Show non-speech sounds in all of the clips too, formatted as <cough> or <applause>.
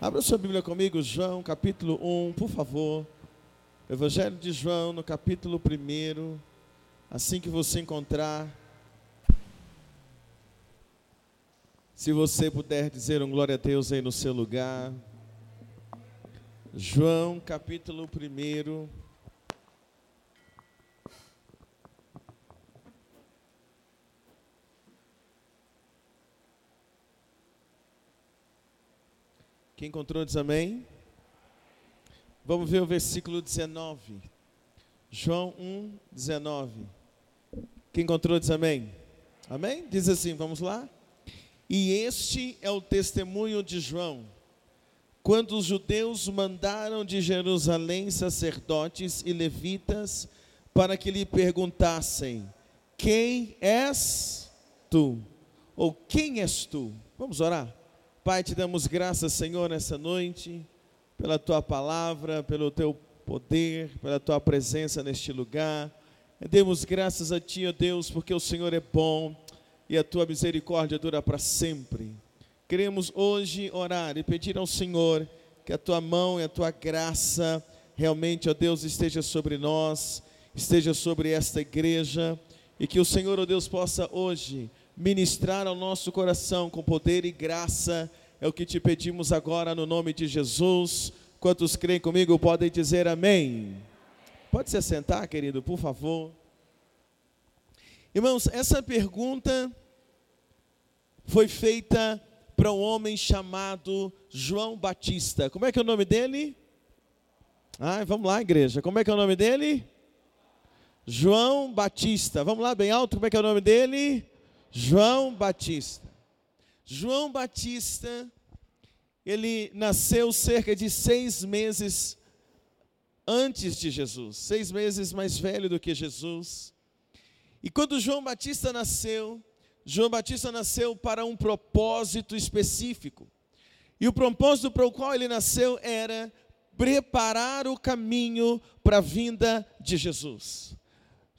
Abra sua Bíblia comigo, João, capítulo 1, por favor. Evangelho de João, no capítulo 1. Assim que você encontrar. Se você puder dizer um glória a Deus aí no seu lugar. João, capítulo 1. Quem encontrou diz amém. Vamos ver o versículo 19. João 1, 19. Quem encontrou diz amém. Amém? Diz assim, vamos lá. E este é o testemunho de João. Quando os judeus mandaram de Jerusalém sacerdotes e levitas para que lhe perguntassem: Quem és tu? Ou quem és tu? Vamos orar. Pai, te damos graças, Senhor, nessa noite, pela tua palavra, pelo teu poder, pela tua presença neste lugar. Demos graças a ti, ó Deus, porque o Senhor é bom e a tua misericórdia dura para sempre. Queremos hoje orar e pedir ao Senhor que a tua mão e a tua graça realmente, ó Deus, esteja sobre nós, esteja sobre esta igreja e que o Senhor, ó Deus, possa hoje ministrar ao nosso coração com poder e graça. É o que te pedimos agora no nome de Jesus. Quantos creem comigo podem dizer amém. Pode se sentar, querido, por favor. Irmãos, essa pergunta foi feita para um homem chamado João Batista. Como é que é o nome dele? Ah, vamos lá, igreja. Como é que é o nome dele? João Batista. Vamos lá, bem alto. Como é que é o nome dele? João Batista. João Batista, ele nasceu cerca de seis meses antes de Jesus, seis meses mais velho do que Jesus. E quando João Batista nasceu, João Batista nasceu para um propósito específico. E o propósito para o qual ele nasceu era preparar o caminho para a vinda de Jesus.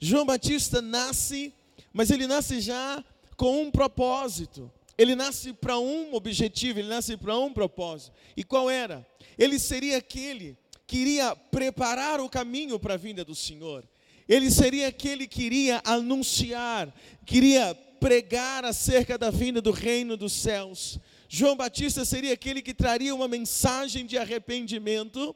João Batista nasce, mas ele nasce já com um propósito. Ele nasce para um objetivo, ele nasce para um propósito. E qual era? Ele seria aquele que iria preparar o caminho para a vinda do Senhor. Ele seria aquele que iria anunciar, queria pregar acerca da vinda do reino dos céus. João Batista seria aquele que traria uma mensagem de arrependimento,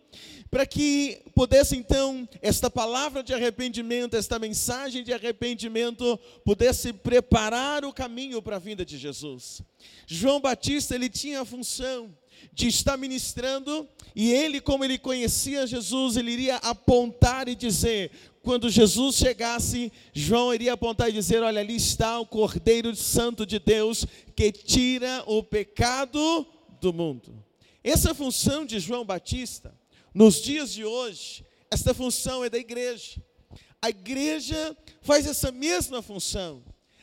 para que pudesse então esta palavra de arrependimento, esta mensagem de arrependimento, pudesse preparar o caminho para a vinda de Jesus. João Batista, ele tinha a função de estar ministrando, e ele, como ele conhecia Jesus, ele iria apontar e dizer: quando Jesus chegasse, João iria apontar e dizer: Olha, ali está o Cordeiro Santo de Deus que tira o pecado do mundo. Essa função de João Batista, nos dias de hoje, esta função é da igreja. A igreja faz essa mesma função.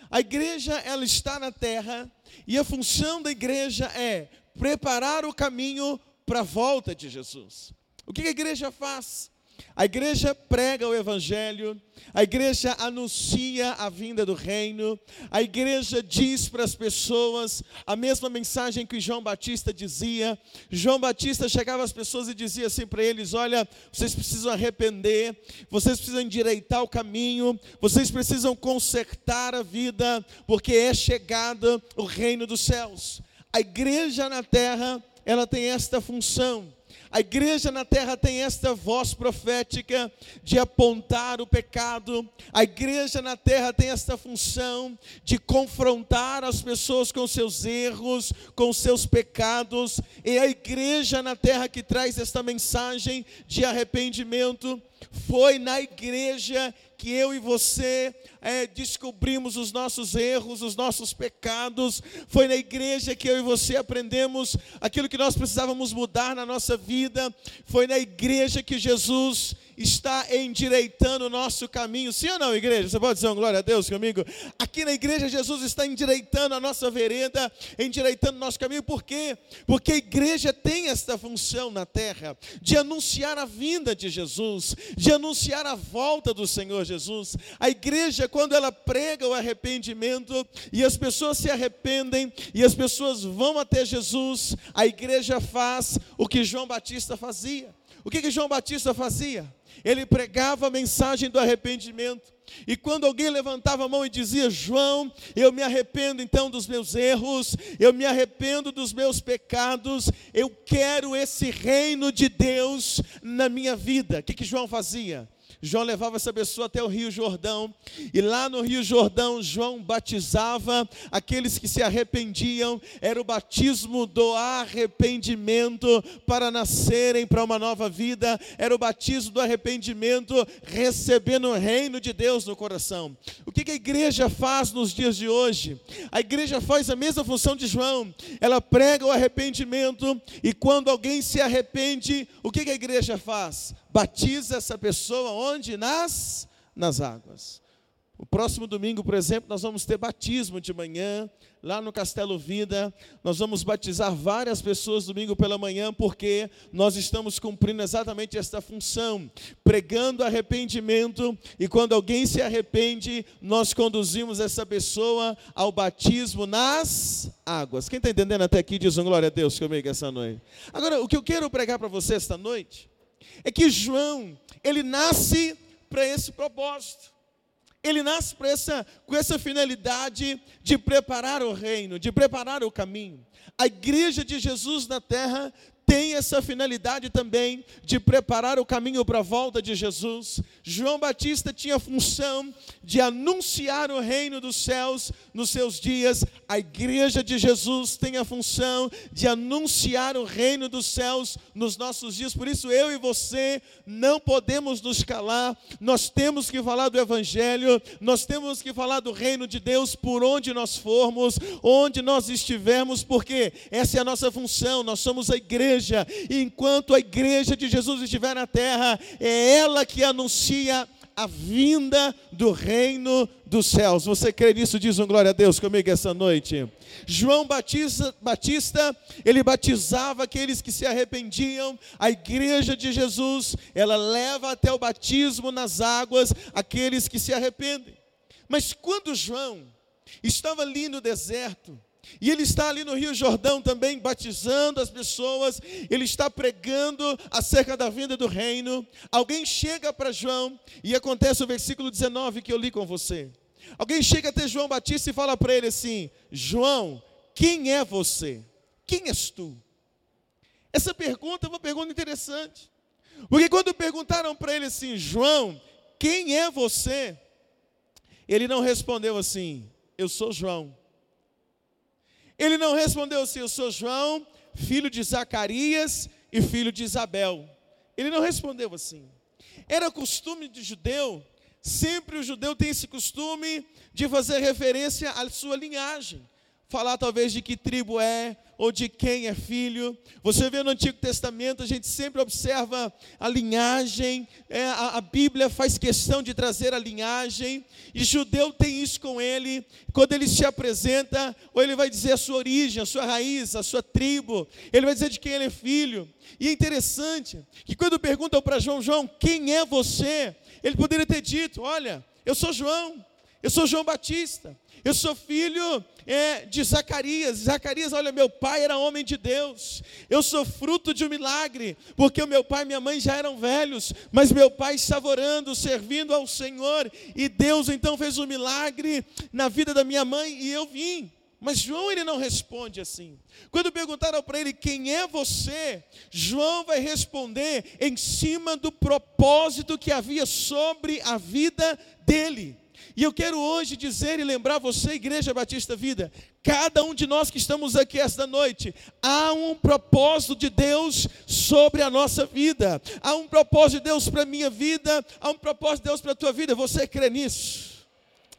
A igreja ela está na terra e a função da igreja é preparar o caminho para a volta de Jesus. O que a igreja faz? A igreja prega o Evangelho, a igreja anuncia a vinda do reino, a igreja diz para as pessoas a mesma mensagem que João Batista dizia. João Batista chegava às pessoas e dizia assim para eles: Olha, vocês precisam arrepender, vocês precisam endireitar o caminho, vocês precisam consertar a vida, porque é chegada o reino dos céus. A igreja na terra, ela tem esta função a igreja na terra tem esta voz profética de apontar o pecado. A igreja na terra tem esta função de confrontar as pessoas com seus erros, com seus pecados. E a igreja na terra que traz esta mensagem de arrependimento foi na igreja que eu e você é, descobrimos os nossos erros, os nossos pecados. Foi na igreja que eu e você aprendemos aquilo que nós precisávamos mudar na nossa vida. Foi na igreja que Jesus está endireitando o nosso caminho. Sim ou não, igreja? Você pode dizer glória a Deus comigo? Aqui na igreja, Jesus está endireitando a nossa vereda, endireitando o nosso caminho. Por quê? Porque a igreja tem esta função na terra de anunciar a vinda de Jesus, de anunciar a volta do Senhor Jesus. A igreja, quando ela prega o arrependimento e as pessoas se arrependem e as pessoas vão até Jesus, a igreja faz o que João Batista fazia. O que, que João Batista fazia? Ele pregava a mensagem do arrependimento. E quando alguém levantava a mão e dizia: João, eu me arrependo então dos meus erros, eu me arrependo dos meus pecados, eu quero esse reino de Deus na minha vida. O que, que João fazia? João levava essa pessoa até o Rio Jordão, e lá no Rio Jordão, João batizava aqueles que se arrependiam, era o batismo do arrependimento para nascerem para uma nova vida, era o batismo do arrependimento, recebendo o reino de Deus no coração. O que a igreja faz nos dias de hoje? A igreja faz a mesma função de João, ela prega o arrependimento, e quando alguém se arrepende, o que a igreja faz? Batiza essa pessoa onde? Nas, nas águas. O próximo domingo, por exemplo, nós vamos ter batismo de manhã, lá no Castelo Vida. Nós vamos batizar várias pessoas domingo pela manhã, porque nós estamos cumprindo exatamente esta função, pregando arrependimento, e quando alguém se arrepende, nós conduzimos essa pessoa ao batismo nas águas. Quem está entendendo até aqui, diz um glória a Deus comigo essa noite. Agora, o que eu quero pregar para você esta noite é que João, ele nasce para esse propósito. Ele nasce essa, com essa finalidade de preparar o reino, de preparar o caminho. A igreja de Jesus na terra tem essa finalidade também de preparar o caminho para a volta de Jesus. João Batista tinha a função de anunciar o reino dos céus nos seus dias. A igreja de Jesus tem a função de anunciar o reino dos céus nos nossos dias. Por isso eu e você não podemos nos calar. Nós temos que falar do evangelho, nós temos que falar do reino de Deus por onde nós formos, onde nós estivermos, porque essa é a nossa função. Nós somos a igreja igreja, e enquanto a igreja de Jesus estiver na terra, é ela que anuncia a vinda do reino dos céus. Você crê nisso? Diz um glória a Deus comigo essa noite. João Batista, Batista, ele batizava aqueles que se arrependiam. A igreja de Jesus, ela leva até o batismo nas águas aqueles que se arrependem. Mas quando João estava ali no deserto, e ele está ali no Rio Jordão também batizando as pessoas, ele está pregando acerca da vinda do reino. Alguém chega para João e acontece o versículo 19 que eu li com você. Alguém chega até João Batista e fala para ele assim: João, quem é você? Quem és tu? Essa pergunta é uma pergunta interessante. Porque quando perguntaram para ele assim, João, quem é você? Ele não respondeu assim, eu sou João. Ele não respondeu assim: Eu sou João, filho de Zacarias e filho de Isabel. Ele não respondeu assim. Era costume de judeu, sempre o judeu tem esse costume de fazer referência à sua linhagem falar talvez de que tribo é ou de quem é filho. Você vê no Antigo Testamento, a gente sempre observa a linhagem, é, a, a, Bíblia faz questão de trazer a linhagem, e judeu tem isso com ele, quando ele se apresenta, ou ele vai dizer a sua origem, a sua raiz, a sua tribo, ele vai dizer de quem ele é filho. E é interessante que quando perguntam para João, João, quem é você? Ele poderia ter dito: Olha, eu sou João, eu sou João Batista, eu sou filho é, de Zacarias. Zacarias, olha, meu pai era homem de Deus. Eu sou fruto de um milagre, porque o meu pai e minha mãe já eram velhos, mas meu pai estava orando, servindo ao Senhor, e Deus então fez um milagre na vida da minha mãe e eu vim. Mas João ele não responde assim. Quando perguntaram para ele quem é você, João vai responder em cima do propósito que havia sobre a vida dele. E eu quero hoje dizer e lembrar você, Igreja Batista Vida, cada um de nós que estamos aqui esta noite, há um propósito de Deus sobre a nossa vida, há um propósito de Deus para a minha vida, há um propósito de Deus para a tua vida. Você crê nisso?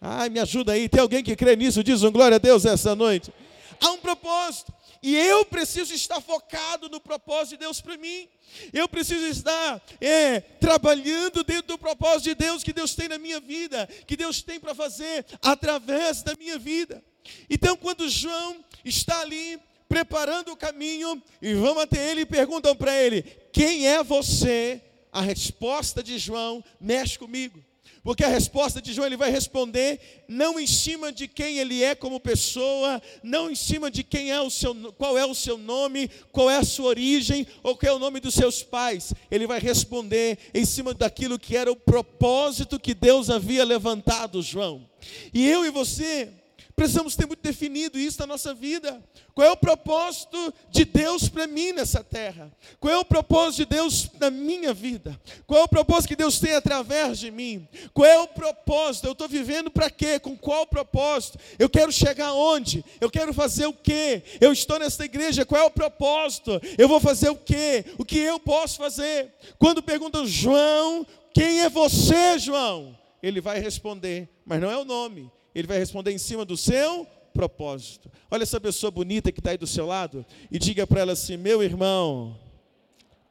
Ai, me ajuda aí, tem alguém que crê nisso? Diz um glória a Deus essa noite. Há um propósito. E eu preciso estar focado no propósito de Deus para mim. Eu preciso estar é, trabalhando dentro do propósito de Deus que Deus tem na minha vida, que Deus tem para fazer através da minha vida. Então, quando João está ali preparando o caminho, e vão até ele e perguntam para ele: Quem é você? A resposta de João mexe comigo. Porque a resposta de João ele vai responder não em cima de quem ele é como pessoa, não em cima de quem é o seu, qual é o seu nome, qual é a sua origem ou qual é o nome dos seus pais. Ele vai responder em cima daquilo que era o propósito que Deus havia levantado, João. E eu e você Precisamos ter muito definido isso na nossa vida. Qual é o propósito de Deus para mim nessa terra? Qual é o propósito de Deus na minha vida? Qual é o propósito que Deus tem através de mim? Qual é o propósito? Eu estou vivendo para quê? Com qual propósito? Eu quero chegar onde? Eu quero fazer o quê? Eu estou nessa igreja, qual é o propósito? Eu vou fazer o quê? O que eu posso fazer? Quando perguntam, João, quem é você, João? Ele vai responder, mas não é o nome ele vai responder em cima do seu propósito. Olha essa pessoa bonita que está aí do seu lado e diga para ela assim: meu irmão,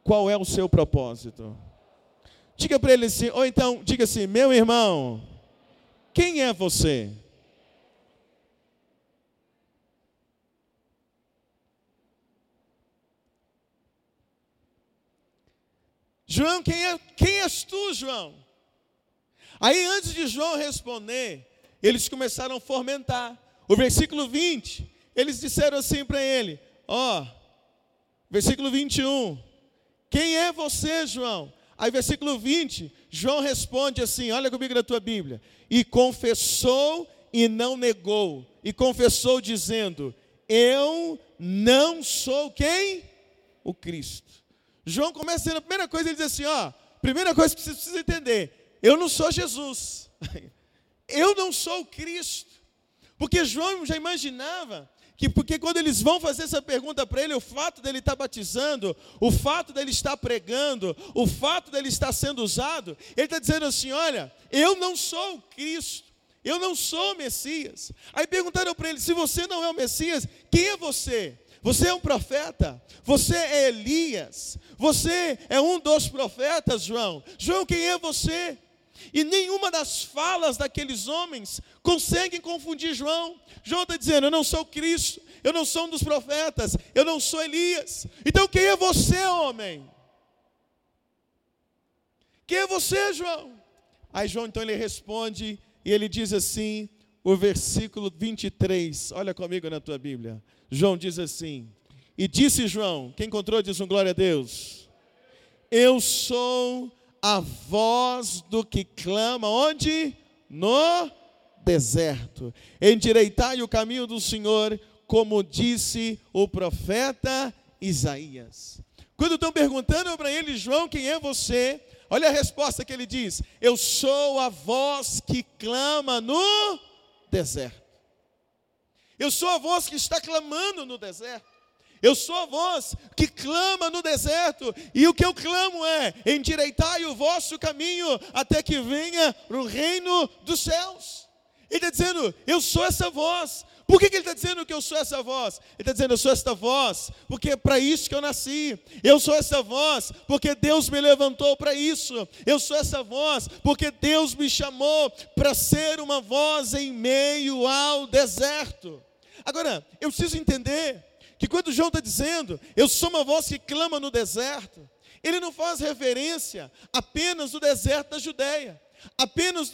qual é o seu propósito? Diga para ele assim, ou então diga assim: meu irmão, quem é você? João, quem, é, quem és tu, João? Aí, antes de João responder, eles começaram a fomentar. O versículo 20, eles disseram assim para ele: Ó, oh, versículo 21, quem é você, João? Aí, versículo 20, João responde assim: Olha comigo na tua Bíblia. E confessou e não negou, e confessou dizendo: Eu não sou quem? O Cristo. João começa a primeira coisa, ele diz assim: Ó, primeira coisa que você precisa entender: Eu não sou Jesus. <laughs> Eu não sou Cristo. Porque João já imaginava que porque quando eles vão fazer essa pergunta para ele, o fato dele estar batizando, o fato dele estar pregando, o fato dele estar sendo usado, ele está dizendo assim: olha, eu não sou Cristo, eu não sou o Messias. Aí perguntaram para ele: se você não é o Messias, quem é você? Você é um profeta? Você é Elias? Você é um dos profetas, João? João, quem é você? E nenhuma das falas daqueles homens conseguem confundir João. João está dizendo: Eu não sou Cristo, eu não sou um dos profetas, eu não sou Elias. Então quem é você, homem? Quem é você, João? Aí João então ele responde e ele diz assim, o versículo 23, olha comigo na tua Bíblia. João diz assim: E disse João, quem encontrou diz um glória a Deus. Eu sou a voz do que clama onde? No deserto. Endireitai o caminho do Senhor, como disse o profeta Isaías. Quando estão perguntando para ele, João, quem é você? Olha a resposta que ele diz: Eu sou a voz que clama no deserto. Eu sou a voz que está clamando no deserto. Eu sou a voz que clama no deserto, e o que eu clamo é: endireitai o vosso caminho até que venha o reino dos céus. Ele está dizendo: Eu sou essa voz. Por que, que ele está dizendo que eu sou essa voz? Ele está dizendo: Eu sou esta voz, porque é para isso que eu nasci. Eu sou essa voz, porque Deus me levantou para isso. Eu sou essa voz, porque Deus me chamou para ser uma voz em meio ao deserto. Agora, eu preciso entender que quando João está dizendo, eu sou uma voz que clama no deserto, ele não faz referência apenas do deserto da Judéia, apenas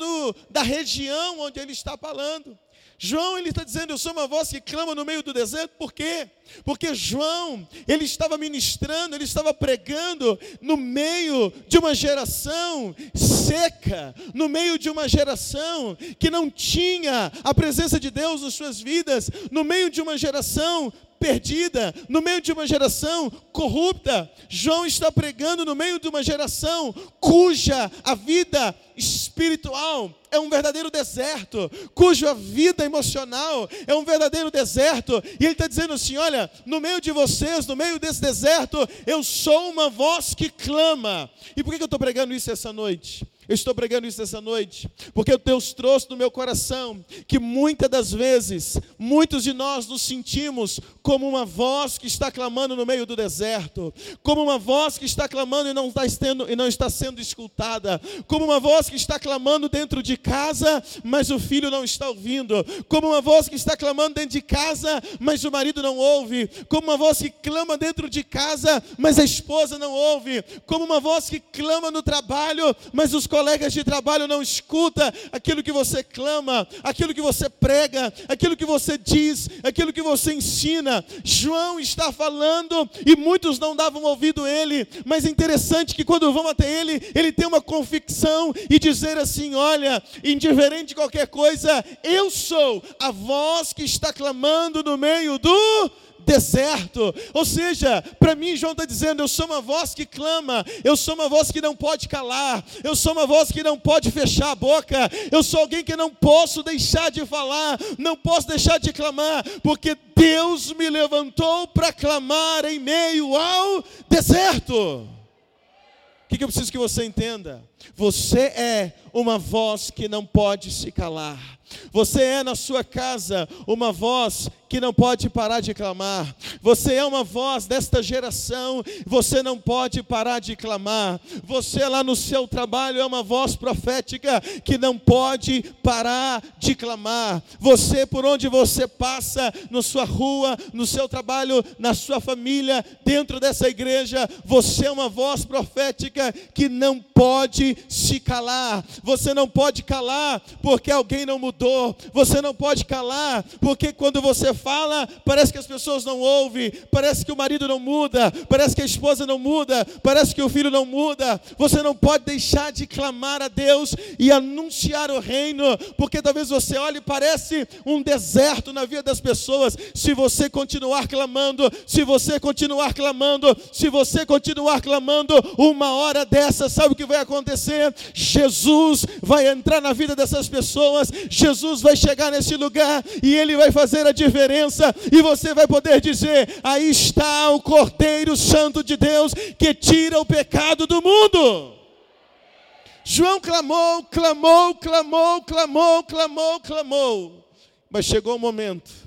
da região onde ele está falando. João ele está dizendo, eu sou uma voz que clama no meio do deserto, por quê? Porque João, ele estava ministrando, ele estava pregando no meio de uma geração seca, no meio de uma geração que não tinha a presença de Deus nas suas vidas, no meio de uma geração perdida, no meio de uma geração corrupta. João está pregando no meio de uma geração cuja a vida espiritual é um verdadeiro deserto, cuja vida emocional é um verdadeiro deserto, e ele está dizendo assim: olha, no meio de vocês, no meio desse deserto, eu sou uma voz que clama. E por que eu estou pregando isso essa noite? Eu estou pregando isso essa noite, porque Deus trouxe no meu coração que muitas das vezes, muitos de nós nos sentimos como uma voz que está clamando no meio do deserto, como uma voz que está clamando e não está, estendo, e não está sendo escutada, como uma voz que está clamando dentro de casa, mas o filho não está ouvindo, como uma voz que está clamando dentro de casa, mas o marido não ouve, como uma voz que clama dentro de casa, mas a esposa não ouve, como uma voz que clama no trabalho, mas os colegas de trabalho não escuta aquilo que você clama, aquilo que você prega, aquilo que você diz, aquilo que você ensina. João está falando e muitos não davam ouvido a ele, mas é interessante que quando vão até ele, ele tem uma convicção e dizer assim: olha, indiferente de qualquer coisa, eu sou a voz que está clamando no meio do deserto. Ou seja, para mim, João está dizendo: eu sou uma voz que clama, eu sou uma voz que não pode calar, eu sou uma voz que não pode fechar a boca, eu sou alguém que não posso deixar de falar, não posso deixar de clamar, porque Deus me levantou para clamar em meio ao deserto. O que, que eu preciso que você entenda? Você é uma voz que não pode se calar. Você é na sua casa uma voz que não pode parar de clamar. Você é uma voz desta geração, você não pode parar de clamar. Você lá no seu trabalho é uma voz profética que não pode parar de clamar. Você por onde você passa, na sua rua, no seu trabalho, na sua família, dentro dessa igreja, você é uma voz profética que não pode se calar. Você não pode calar porque alguém não mudou. Você não pode calar porque quando você fala, parece que as pessoas não ouvem, parece que o marido não muda, parece que a esposa não muda, parece que o filho não muda. Você não pode deixar de clamar a Deus e anunciar o reino, porque talvez você olhe e parece um deserto na vida das pessoas. Se você continuar clamando, se você continuar clamando, se você continuar clamando, uma hora dessa, sabe o que vai acontecer? Jesus vai entrar na vida dessas pessoas, Jesus vai chegar nesse lugar e ele vai fazer a diferença e você vai poder dizer: aí está o Cordeiro Santo de Deus que tira o pecado do mundo. João clamou, clamou, clamou, clamou, clamou, clamou. Mas chegou o momento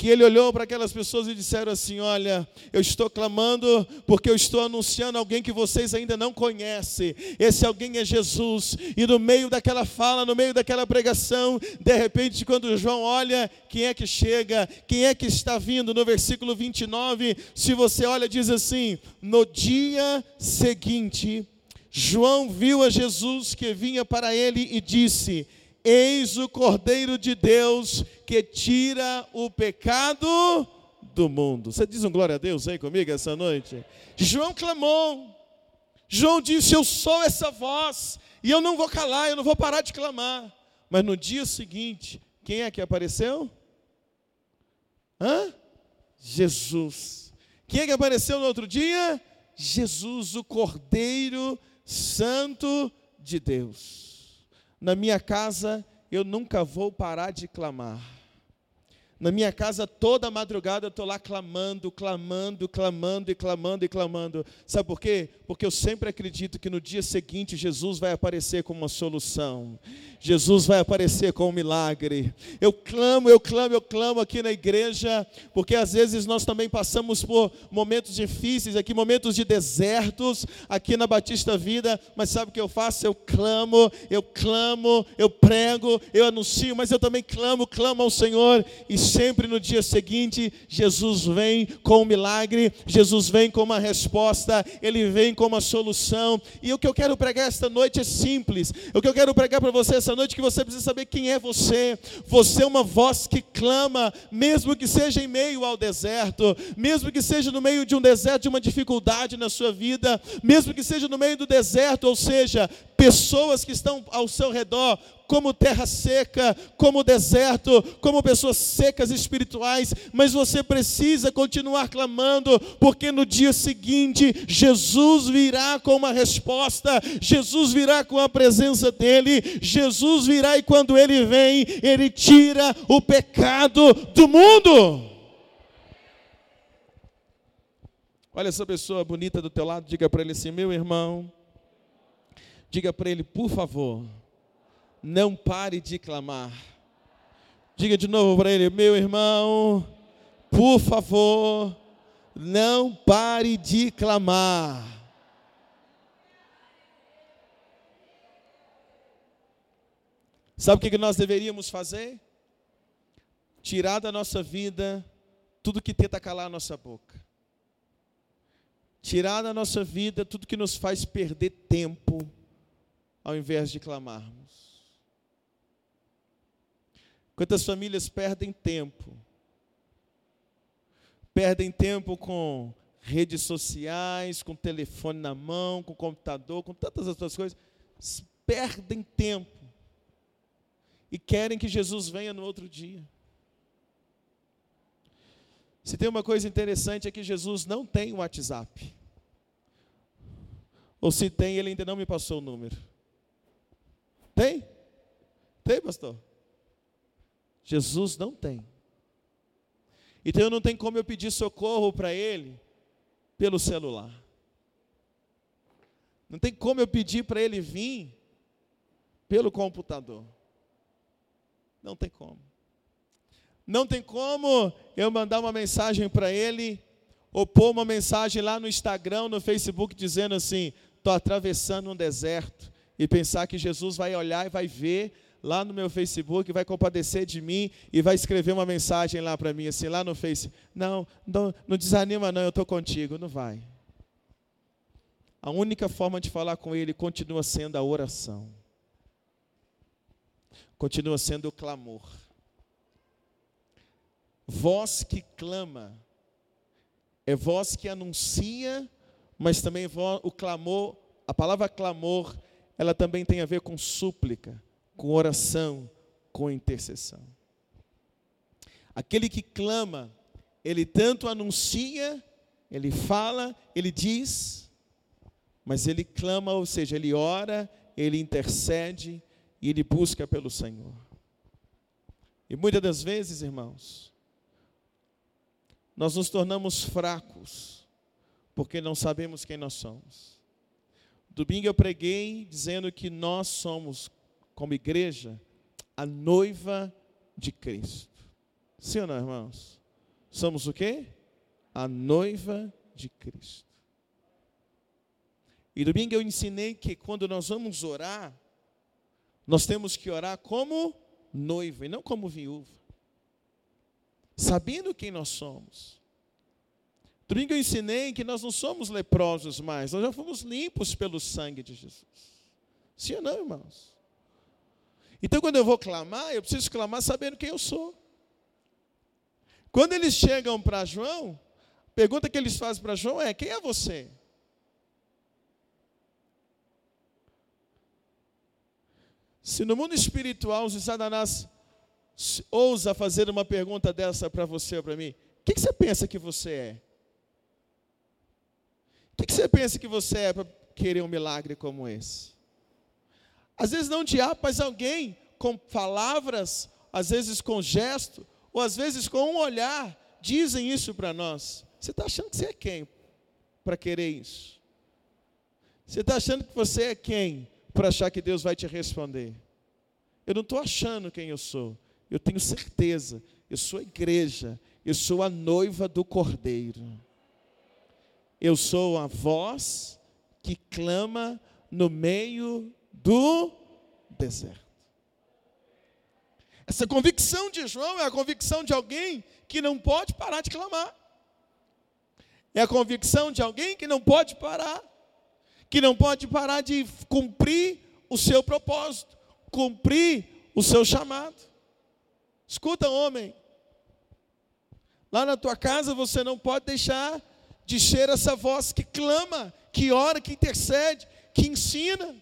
que ele olhou para aquelas pessoas e disseram assim: Olha, eu estou clamando porque eu estou anunciando alguém que vocês ainda não conhecem. Esse alguém é Jesus. E no meio daquela fala, no meio daquela pregação, de repente, quando João olha, quem é que chega? Quem é que está vindo? No versículo 29, se você olha, diz assim: No dia seguinte, João viu a Jesus que vinha para ele e disse: Eis o Cordeiro de Deus que tira o pecado do mundo. Você diz um glória a Deus aí comigo essa noite? João clamou. João disse: Eu sou essa voz, e eu não vou calar, eu não vou parar de clamar. Mas no dia seguinte, quem é que apareceu? Hã? Jesus. Quem é que apareceu no outro dia? Jesus, o Cordeiro Santo de Deus. Na minha casa eu nunca vou parar de clamar. Na minha casa, toda madrugada, eu estou lá clamando, clamando, clamando e clamando e clamando. Sabe por quê? Porque eu sempre acredito que no dia seguinte Jesus vai aparecer com uma solução. Jesus vai aparecer com um milagre. Eu clamo, eu clamo, eu clamo aqui na igreja, porque às vezes nós também passamos por momentos difíceis aqui, momentos de desertos aqui na Batista Vida, mas sabe o que eu faço? Eu clamo, eu clamo, eu prego, eu anuncio, mas eu também clamo, clamo ao Senhor e sempre no dia seguinte Jesus vem com um milagre, Jesus vem com uma resposta, ele vem com uma solução. E o que eu quero pregar esta noite é simples. O que eu quero pregar para você essa noite que você precisa saber quem é você. Você é uma voz que clama, mesmo que seja em meio ao deserto, mesmo que seja no meio de um deserto, de uma dificuldade na sua vida, mesmo que seja no meio do deserto, ou seja, pessoas que estão ao seu redor, como terra seca, como deserto, como pessoas secas espirituais, mas você precisa continuar clamando, porque no dia seguinte Jesus virá com uma resposta, Jesus virá com a presença dele, Jesus virá e quando ele vem, ele tira o pecado do mundo. Olha essa pessoa bonita do teu lado, diga para ele assim: meu irmão, Diga para ele, por favor, não pare de clamar. Diga de novo para ele, meu irmão, por favor, não pare de clamar. Sabe o que nós deveríamos fazer? Tirar da nossa vida tudo que tenta calar a nossa boca. Tirar da nossa vida tudo que nos faz perder tempo, ao invés de clamarmos. Quantas famílias perdem tempo? Perdem tempo com redes sociais, com telefone na mão, com computador, com tantas outras coisas. Perdem tempo e querem que Jesus venha no outro dia. Se tem uma coisa interessante é que Jesus não tem WhatsApp. Ou se tem, ele ainda não me passou o número. Tem? Tem, pastor? Jesus não tem. Então não tenho como eu pedir socorro para ele pelo celular. Não tem como eu pedir para ele vir pelo computador. Não tem como. Não tem como eu mandar uma mensagem para ele, ou pôr uma mensagem lá no Instagram, no Facebook, dizendo assim: estou atravessando um deserto, e pensar que Jesus vai olhar e vai ver lá no meu Facebook, vai compadecer de mim e vai escrever uma mensagem lá para mim, assim, lá no Face. Não, não, não desanima, não, eu estou contigo. Não vai. A única forma de falar com Ele continua sendo a oração continua sendo o clamor. Voz que clama, é voz que anuncia, mas também o clamor, a palavra clamor, ela também tem a ver com súplica, com oração, com intercessão. Aquele que clama, ele tanto anuncia, ele fala, ele diz, mas ele clama, ou seja, ele ora, ele intercede, e ele busca pelo Senhor. E muitas das vezes, irmãos, nós nos tornamos fracos porque não sabemos quem nós somos. Domingo eu preguei dizendo que nós somos, como igreja, a noiva de Cristo. Sim ou não, irmãos? Somos o quê? A noiva de Cristo. E domingo eu ensinei que quando nós vamos orar, nós temos que orar como noiva e não como viúva. Sabendo quem nós somos. Domingo eu ensinei que nós não somos leprosos mais, nós já fomos limpos pelo sangue de Jesus. Sim ou não, irmãos? Então, quando eu vou clamar, eu preciso clamar sabendo quem eu sou. Quando eles chegam para João, a pergunta que eles fazem para João é: quem é você? Se no mundo espiritual, se Satanás ousa fazer uma pergunta dessa para você ou para mim, o que, que, você pensa que você é? O que, que você pensa que você é para querer um milagre como esse? Às vezes não diabo, mas alguém com palavras, às vezes com gesto, ou às vezes com um olhar, dizem isso para nós. Você está achando que você é quem para querer isso? Você está achando que você é quem para achar que Deus vai te responder. Eu não estou achando quem eu sou. Eu tenho certeza. Eu sou a igreja. Eu sou a noiva do Cordeiro. Eu sou a voz que clama no meio do deserto. Essa convicção de João é a convicção de alguém que não pode parar de clamar. É a convicção de alguém que não pode parar que não pode parar de cumprir o seu propósito, cumprir o seu chamado. Escuta, homem, lá na tua casa você não pode deixar de ser essa voz que clama, que ora, que intercede, que ensina.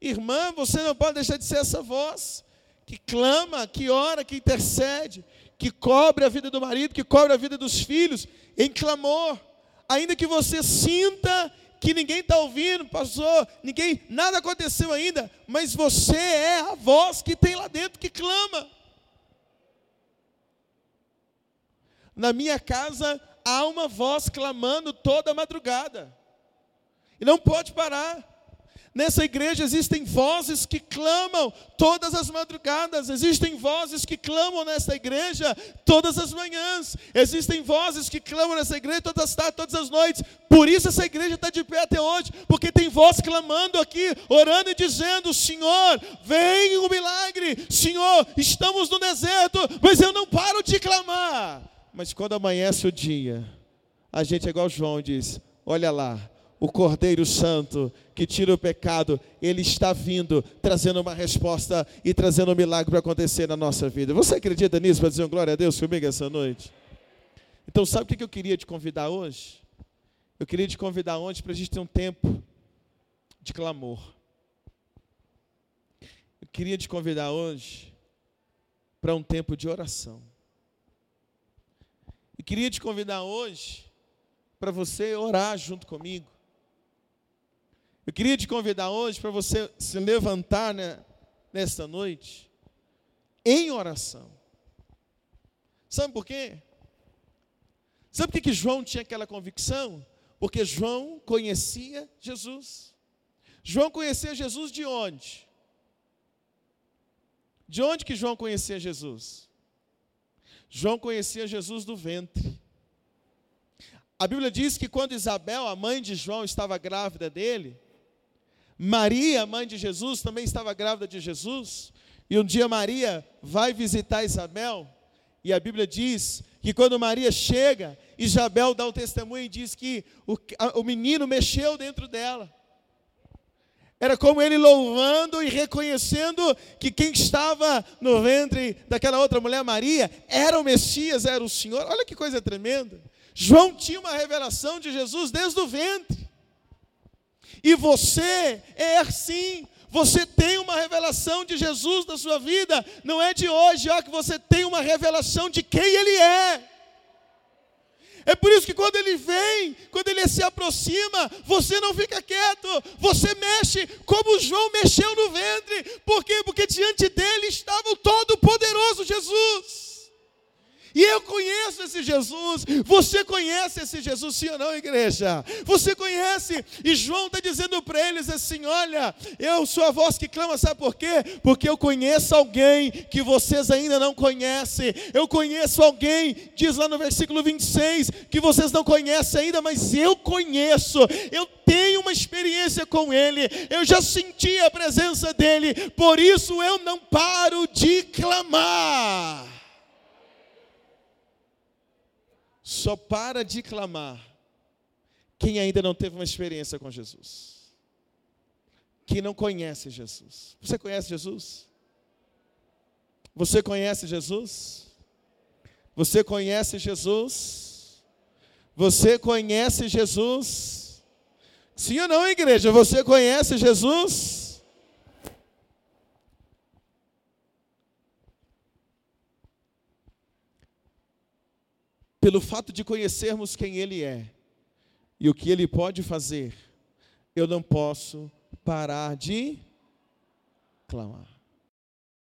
Irmã, você não pode deixar de ser essa voz que clama, que ora, que intercede, que cobre a vida do marido, que cobre a vida dos filhos, em clamor, ainda que você sinta que ninguém está ouvindo, passou, ninguém, nada aconteceu ainda, mas você é a voz que tem lá dentro que clama. Na minha casa há uma voz clamando toda madrugada, e não pode parar. Nessa igreja existem vozes que clamam todas as madrugadas, existem vozes que clamam nessa igreja todas as manhãs, existem vozes que clamam nessa igreja todas as tardes, todas as noites. Por isso essa igreja está de pé até hoje, porque tem voz clamando aqui, orando e dizendo: Senhor, vem o milagre, Senhor, estamos no deserto, mas eu não paro de clamar. Mas quando amanhece o dia, a gente é igual João diz: Olha lá, o Cordeiro Santo que tira o pecado, ele está vindo, trazendo uma resposta e trazendo um milagre para acontecer na nossa vida. Você acredita nisso para dizer um glória a Deus comigo essa noite? Então, sabe o que eu queria te convidar hoje? Eu queria te convidar hoje para a gente ter um tempo de clamor. Eu queria te convidar hoje para um tempo de oração. E queria te convidar hoje para você orar junto comigo. Eu queria te convidar hoje para você se levantar né, nesta noite em oração. Sabe por quê? Sabe por que João tinha aquela convicção? Porque João conhecia Jesus. João conhecia Jesus de onde? De onde que João conhecia Jesus? João conhecia Jesus do ventre. A Bíblia diz que quando Isabel, a mãe de João, estava grávida dele, Maria, mãe de Jesus, também estava grávida de Jesus. E um dia Maria vai visitar Isabel. E a Bíblia diz que quando Maria chega, Isabel dá o testemunho e diz que o, o menino mexeu dentro dela. Era como ele louvando e reconhecendo que quem estava no ventre daquela outra mulher, Maria, era o Messias, era o Senhor. Olha que coisa tremenda. João tinha uma revelação de Jesus desde o ventre. E você é assim. Você tem uma revelação de Jesus na sua vida. Não é de hoje, ó, que você tem uma revelação de quem Ele é. É por isso que quando ele vem, quando ele se aproxima, você não fica quieto, você mexe como João mexeu no ventre. Por quê? Porque diante dele estava o Todo-Poderoso Jesus. E eu conheço esse Jesus. Você conhece esse Jesus, sim ou não, igreja? Você conhece. E João está dizendo para eles assim: Olha, eu sou a voz que clama, sabe por quê? Porque eu conheço alguém que vocês ainda não conhecem. Eu conheço alguém, diz lá no versículo 26, que vocês não conhecem ainda, mas eu conheço. Eu tenho uma experiência com Ele. Eu já senti a presença dEle. Por isso eu não paro de clamar. Só para de clamar quem ainda não teve uma experiência com Jesus. Quem não conhece Jesus. Você conhece Jesus? Você conhece Jesus? Você conhece Jesus? Você conhece Jesus? Sim ou não, igreja? Você conhece Jesus? Pelo fato de conhecermos quem Ele é e o que Ele pode fazer, eu não posso parar de clamar.